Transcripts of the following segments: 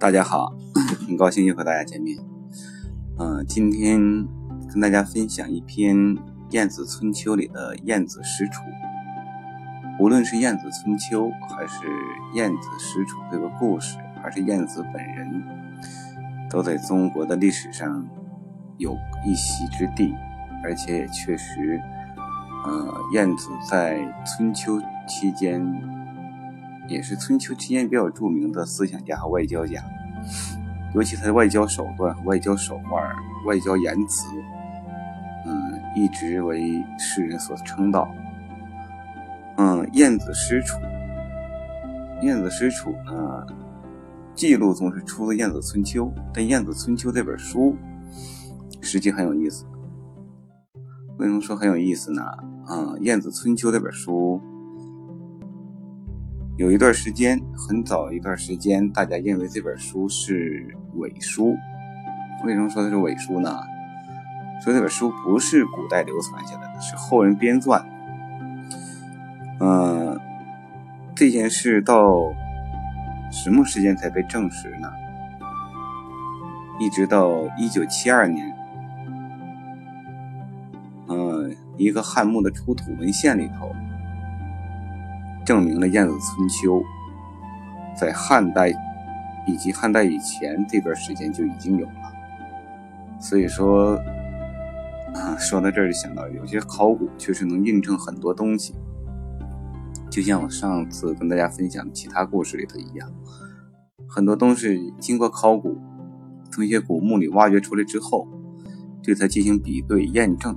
大家好，很高兴又和大家见面。嗯，今天跟大家分享一篇《晏子春秋》里的晏子使楚。无论是晏子春秋，还是晏子使楚这个故事，还是晏子本人，都在中国的历史上有一席之地，而且也确实，呃，晏子在春秋期间。也是春秋期间比较著名的思想家和外交家，尤其他的外交手段和外交手腕、外交言辞，嗯，一直为世人所称道。嗯，晏子使楚，晏子使楚呢，记录总是出自《晏子春秋》，但《晏子春秋》这本书实际很有意思。为什么说很有意思呢？嗯，《晏子春秋》这本书。有一段时间，很早一段时间，大家认为这本书是伪书。为什么说它是伪书呢？说这本书不是古代流传下来的，是后人编撰。嗯，这件事到什么时间才被证实呢？一直到一九七二年，嗯，一个汉墓的出土文献里头。证明了《晏子春秋》在汉代以及汉代以前这段时间就已经有了。所以说，啊，说到这儿就想到，有些考古确实能印证很多东西。就像我上次跟大家分享其他故事里头一样，很多东西经过考古，从一些古墓里挖掘出来之后，对它进行比对验证，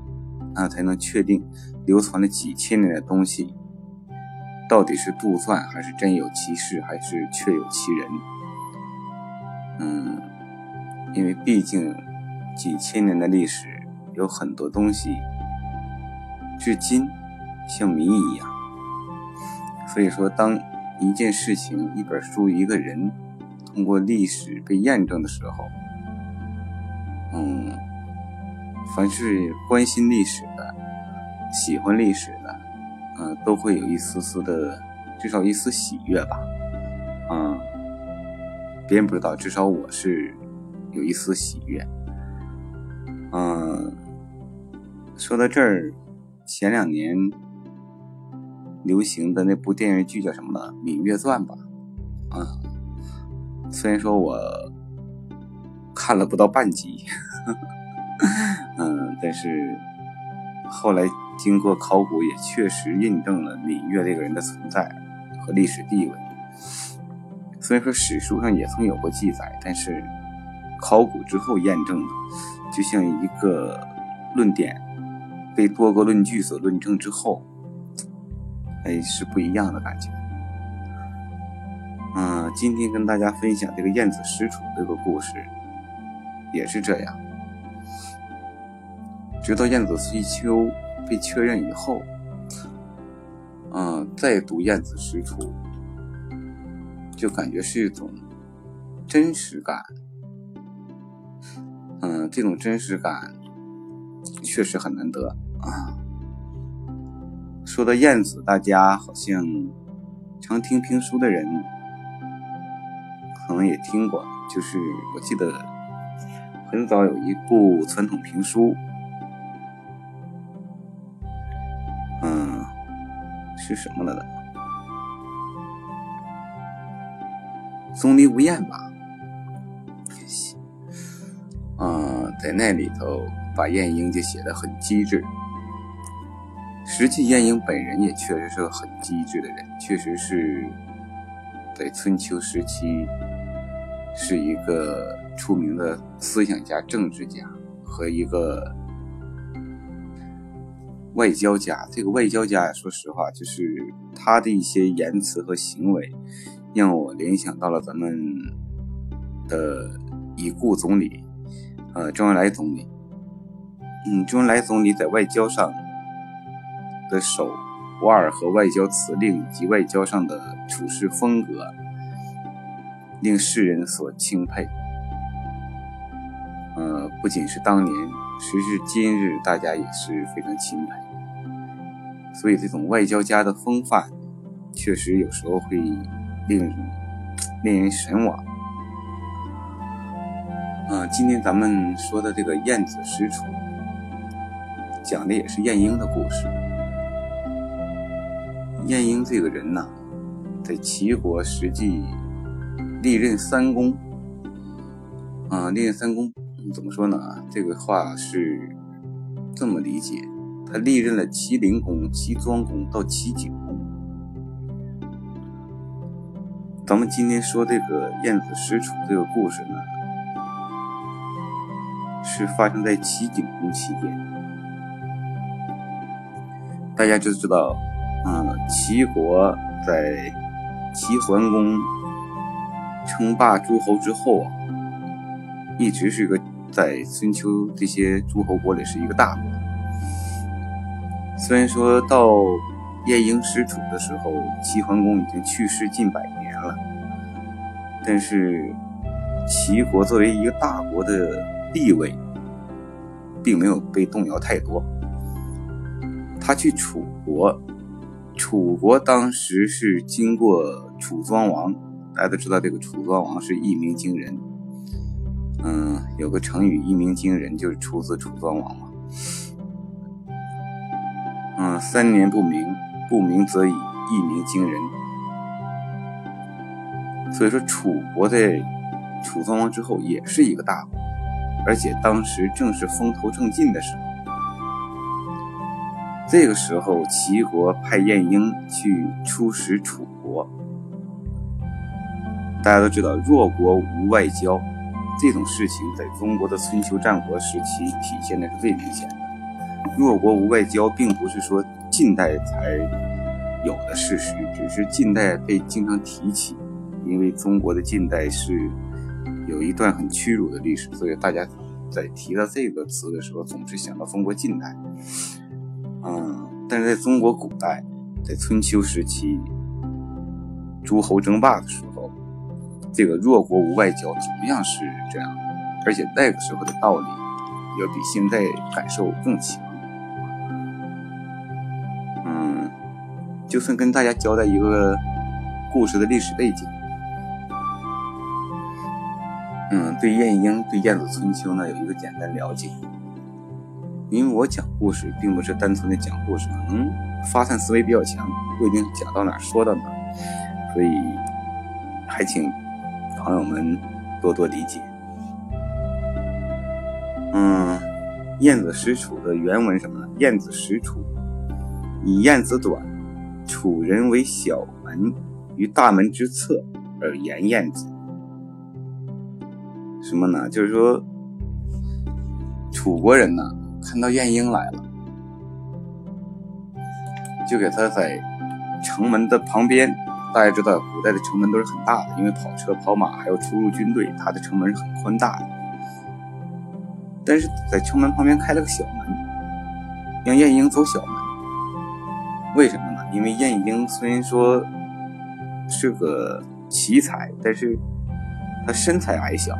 啊才能确定流传了几千年的东西。到底是杜撰还是真有其事，还是确有其人？嗯，因为毕竟几千年的历史，有很多东西至今像谜一样。所以说，当一件事情、一本书、一个人通过历史被验证的时候，嗯，凡是关心历史的、喜欢历史嗯，都会有一丝丝的，至少一丝喜悦吧。嗯，别人不知道，至少我是有一丝喜悦。嗯，说到这儿，前两年流行的那部电视剧叫什么呢？《芈月传》吧。嗯，虽然说我看了不到半集，嗯，但是后来。经过考古，也确实印证了芈月这个人的存在和历史地位。虽然说史书上也曾有过记载，但是考古之后验证的，就像一个论点被多个论据所论证之后，哎，是不一样的感觉。嗯，今天跟大家分享这个晏子使楚这个故事，也是这样。直到晏子崔秋。被确认以后，嗯，再读晏子使楚，就感觉是一种真实感。嗯，这种真实感确实很难得啊。说到晏子，大家好像常听评书的人，可能也听过，就是我记得很早有一部传统评书。是什么了的？钟离无艳吧？啊，在那里头把晏婴就写的很机智。实际晏婴本人也确实是个很机智的人，确实是在春秋时期是一个出名的思想家、政治家和一个。外交家，这个外交家呀，说实话，就是他的一些言辞和行为，让我联想到了咱们的已故总理，呃，周恩来总理。嗯，周恩来总理在外交上的手腕和外交辞令以及外交上的处事风格，令世人所钦佩。呃，不仅是当年。时至今日，大家也是非常钦佩，所以这种外交家的风范，确实有时候会令人令人神往。嗯，今天咱们说的这个晏子使楚，讲的也是晏婴的故事。晏婴这个人呢，在齐国实际历任三公。啊，历任三公怎么说呢？这个话是这么理解：他历任了齐灵公、齐庄公到齐景公。咱们今天说这个晏子使楚这个故事呢？是发生在齐景公期间，大家就知道，嗯，齐国在齐桓公称霸诸侯之后啊，一直是个在春秋这些诸侯国里是一个大国。虽然说到晏婴使楚的时候，齐桓公已经去世近百年了，但是齐国作为一个大国的地位。并没有被动摇太多。他去楚国，楚国当时是经过楚庄王，大家都知道这个楚庄王是一鸣惊人。嗯，有个成语“一鸣惊人”，就是出自楚庄王嘛。嗯，三年不鸣，不鸣则已，一鸣惊人。所以说，楚国在楚庄王之后也是一个大国。而且当时正是风头正劲的时候，这个时候齐国派晏婴去出使楚国。大家都知道，弱国无外交这种事情，在中国的春秋战国时期体现的是最明显的。弱国无外交，并不是说近代才有的事实，只是近代被经常提起，因为中国的近代是。有一段很屈辱的历史，所以大家在提到这个词的时候，总是想到中国近代。嗯，但是在中国古代，在春秋时期，诸侯争霸的时候，这个弱国无外交同样是这样，而且那个时候的道理要比现在感受更强。嗯，就算跟大家交代一个故事的历史背景。嗯，对晏婴、对晏子春秋呢，有一个简单了解。因为我讲故事并不是单纯的讲故事，可能发散思维比较强，不一定讲到哪说到哪，所以还请朋友们多多理解。嗯，晏子使楚的原文什么呢？晏子使楚，以晏子短，楚人为小门，于大门之侧而言晏子。什么呢？就是说，楚国人呢看到晏婴来了，就给他在城门的旁边。大家知道，古代的城门都是很大的，因为跑车、跑马还有出入军队，它的城门是很宽大的。但是在城门旁边开了个小门，让晏婴走小门。为什么呢？因为晏婴虽然说是个奇才，但是他身材矮小。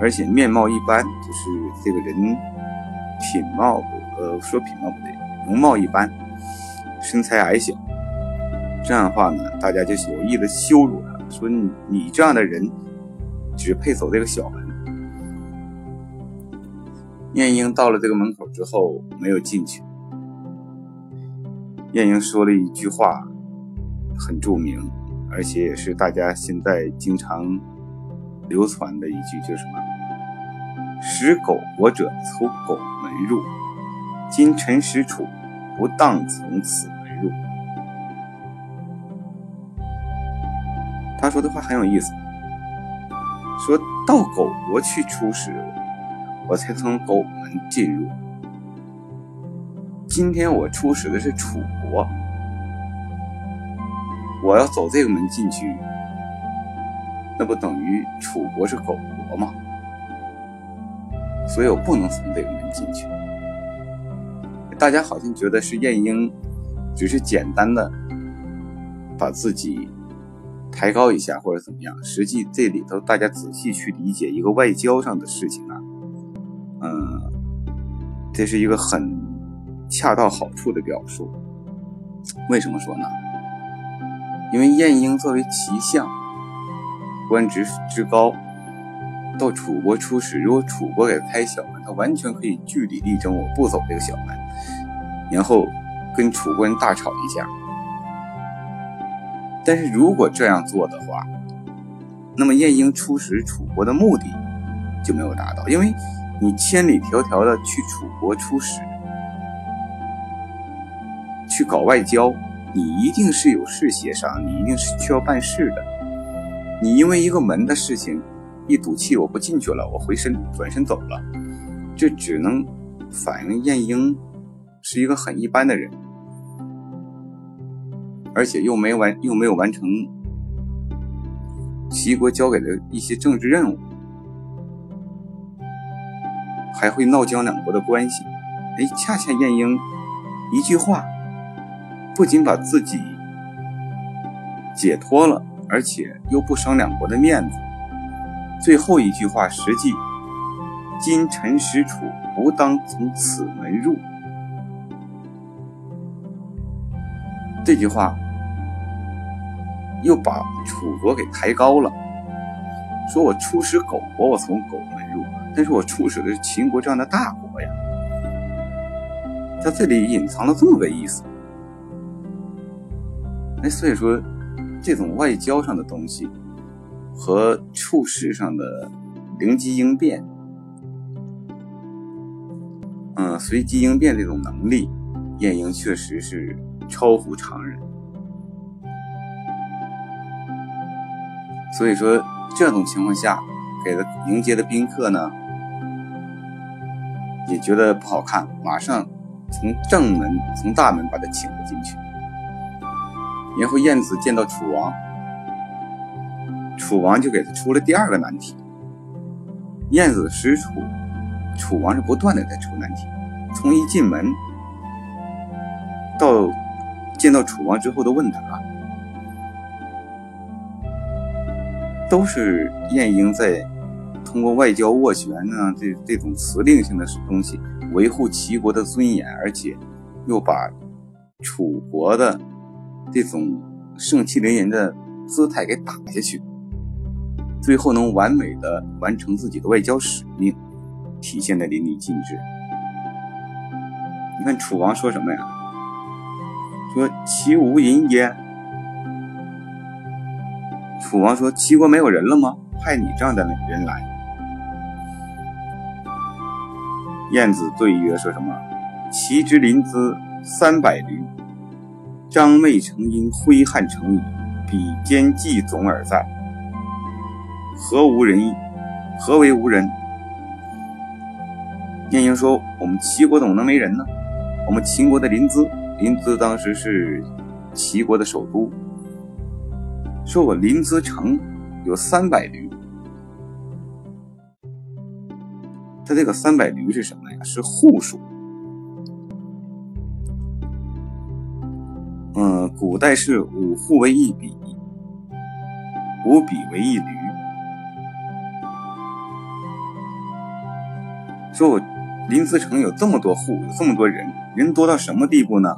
而且面貌一般，就是这个人品貌，呃，说品貌不对，容貌一般，身材矮小。这样的话呢，大家就有意的羞辱他，说你你这样的人只配走这个小门。晏婴到了这个门口之后，没有进去。晏婴说了一句话，很著名，而且也是大家现在经常。流传的一句就是什么？“使狗国者从狗门入，今臣使楚，不当从此他说的话很有意思，说到狗国去出使，我才从狗门进入。今天我出使的是楚国，我要走这个门进去。那不等于楚国是狗国吗？所以我不能从这个门进去。大家好像觉得是晏婴，只是简单的把自己抬高一下或者怎么样。实际这里头大家仔细去理解一个外交上的事情啊，嗯，这是一个很恰到好处的表述。为什么说呢？因为晏婴作为齐相。官职之高，到楚国出使，如果楚国给他开小门，他完全可以据理力争，我不走这个小门，然后跟楚国人大吵一架。但是如果这样做的话，那么晏婴出使楚国的目的就没有达到，因为你千里迢迢的去楚国出使，去搞外交，你一定是有事协商，你一定是需要办事的。你因为一个门的事情。一赌气，我不进去了，我回身转身走了，这只能反映晏婴是一个很一般的人，而且又没完又没有完成齐国交给的一些政治任务，还会闹僵两国的关系。哎，恰恰晏婴一句话，不仅把自己解脱了，而且又不伤两国的面子。最后一句话，实际今陈使楚，不当从此门入。这句话又把楚国给抬高了，说我出使狗国，我从狗门入，但是我出使的是秦国这样的大国呀。他这里隐藏了这么个意思，哎，所以说这种外交上的东西。和处事上的灵机应变，嗯，随机应变这种能力，晏婴确实是超乎常人。所以说，这种情况下，给他迎接的宾客呢，也觉得不好看，马上从正门、从大门把他请了进去。然后晏子见到楚王。楚王就给他出了第二个难题。晏子使楚，楚王是不断的在出难题。从一进门到见到楚王之后的问答，都是晏婴在通过外交斡旋呢，这这种辞令性的东西，维护齐国的尊严，而且又把楚国的这种盛气凌人的姿态给打下去。最后能完美的完成自己的外交使命，体现的淋漓尽致。你看楚王说什么呀？说齐无人焉。楚王说齐国没有人了吗？派你这样的人来。晏子对曰：说什么？齐之临淄三百余，张昧成因挥汗成矣，比肩计总而在。何无人意？何为无人？晏婴说：“我们齐国怎么能没人呢？我们秦国的临淄，临淄当时是齐国的首都。说我临淄城有三百驴，他这个三百驴是什么呀？是户数。嗯，古代是五户为一比，五比为一驴。”说我临淄城有这么多户，有这么多人，人多到什么地步呢？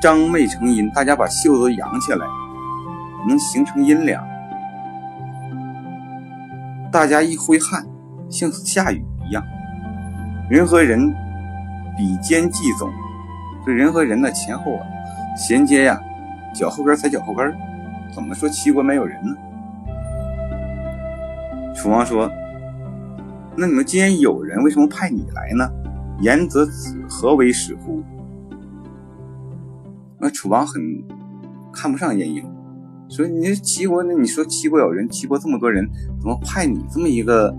张袂成阴，大家把袖子扬起来，能形成阴凉。大家一挥汗，像下雨一样。人和人比肩计总，这人和人的前后啊衔接呀，脚后跟踩脚后跟，怎么说齐国没有人呢？楚王说。那你们既然有人，为什么派你来呢？言则子何为使乎？那楚王很看不上晏婴，说你齐国，那你说齐国有人，齐国这么多人，怎么派你这么一个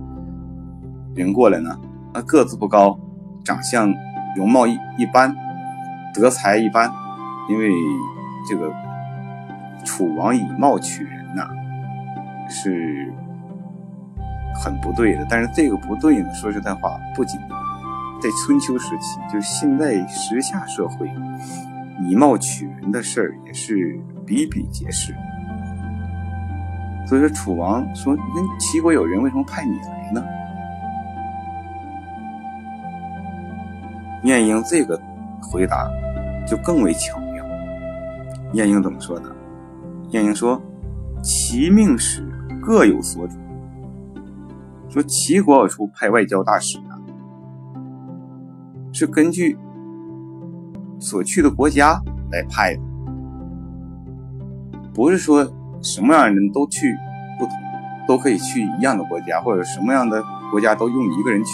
人过来呢？啊，个子不高，长相容貌一一般，德才一般，因为这个楚王以貌取人呐，是。很不对的，但是这个不对呢。说实在话，不仅在春秋时期，就是现在时下社会，以貌取人的事儿也是比比皆是。所以说，楚王说：“那齐国有人，为什么派你来呢？”晏婴这个回答就更为巧妙。晏婴怎么说的？晏婴说：“齐命使各有所主。”说齐国要出派外交大使啊，是根据所去的国家来派的，不是说什么样的人都去不同，都可以去一样的国家，或者什么样的国家都用一个人去，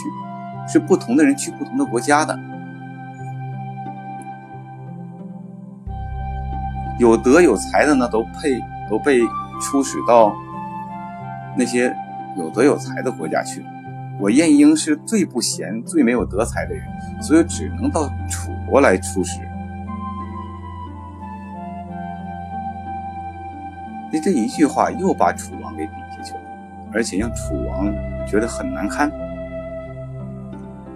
是不同的人去不同的国家的。有德有才的呢，都配都被出使到那些有德有才的国家去了。我晏婴是最不贤、最没有德才的人，所以只能到楚国来出使。这一句话又把楚王给比下去了，而且让楚王觉得很难堪。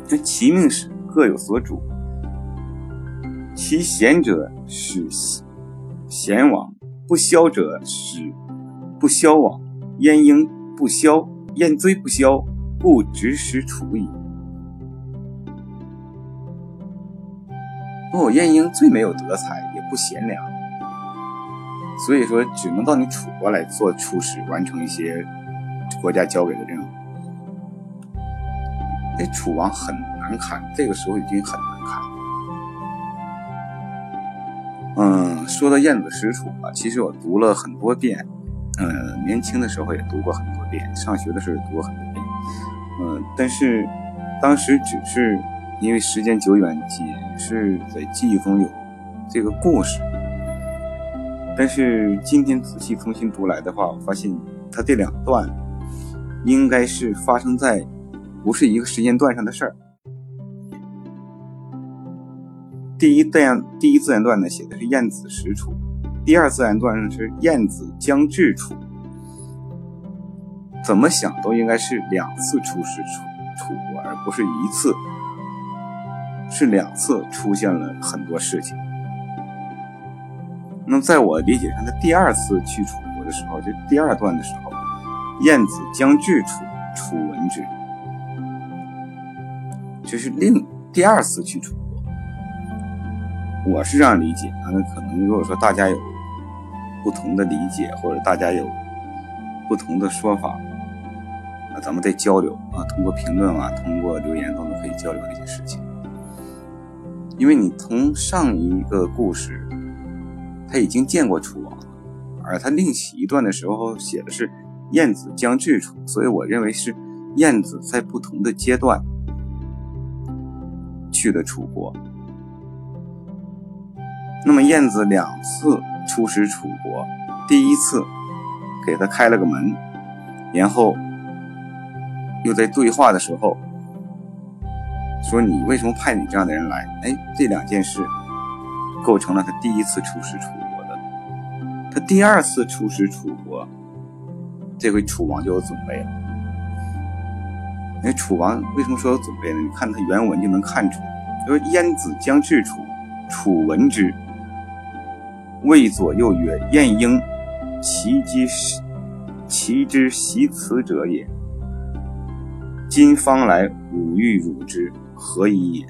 那其命使各有所主，其贤者使。贤往不肖者使不肖往，燕婴不肖，燕追不肖，故直使楚矣。哦，晏婴最没有德才，也不贤良，所以说只能到你楚国来做出使，完成一些国家交给的任务。那楚王很难堪，这个时候已经很难堪。嗯，说到晏子使楚啊，其实我读了很多遍，呃，年轻的时候也读过很多遍，上学的时候也读过很多遍，嗯，但是当时只是因为时间久远，仅是在记忆中有这个故事。但是今天仔细重新读来的话，我发现他这两段应该是发生在不是一个时间段上的事儿。第一段第一自然段呢，写的是晏子使楚；第二自然段是晏子将至楚。怎么想都应该是两次出使楚楚国，而不是一次，是两次出现了很多事情。那么在我理解上，他第二次去楚国的时候，就第二段的时候，晏子将至楚，楚闻之，这是另第二次去楚国。我是这样理解啊，那可能如果说大家有不同的理解，或者大家有不同的说法，那咱们再交流啊，通过评论啊，通过留言都能可以交流这些事情。因为你从上一个故事他已经见过楚王了，而他另起一段的时候写的是晏子将至楚，所以我认为是晏子在不同的阶段去的楚国。那么晏子两次出使楚国，第一次给他开了个门，然后又在对话的时候说：“你为什么派你这样的人来？”哎，这两件事构成了他第一次出使楚国。他第二次出使楚国，这回楚王就有准备了。那，楚王为什么说有准备呢？你看他原文就能看出，说晏子将至楚，楚闻之。谓左右曰：“晏婴，其之其之习辞者也。今方来，吾欲辱之，何以也？”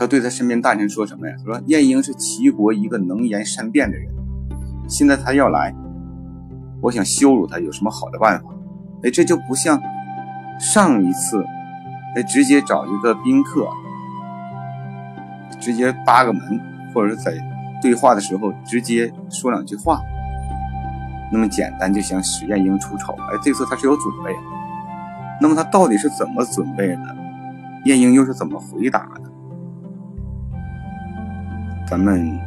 他对他身边大臣说什么呀？他说：“晏婴是齐国一个能言善辩的人，现在他要来，我想羞辱他，有什么好的办法？哎，这就不像上一次，哎，直接找一个宾客，直接扒个门，或者是在。”对话的时候直接说两句话，那么简单就想使晏婴出丑。哎，这次他是有准备，那么他到底是怎么准备的？晏婴又是怎么回答的？咱们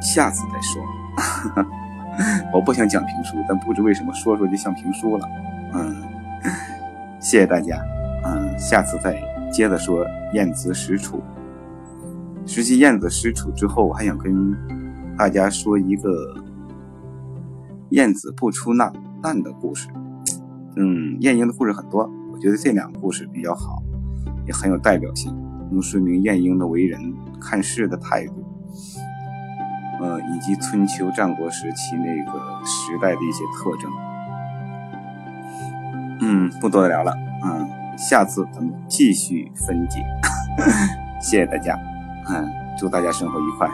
下次再说。我不想讲评书，但不知为什么说说就像评书了。嗯，谢谢大家。嗯，下次再接着说晏子使楚。实际燕子使楚之后，我还想跟大家说一个燕子不出难难的故事。嗯，晏婴的故事很多，我觉得这两个故事比较好，也很有代表性，能说明晏婴的为人看事的态度，呃，以及春秋战国时期那个时代的一些特征。嗯，不多聊了，嗯，下次咱们继续分解。谢谢大家。嗯，祝大家生活愉快。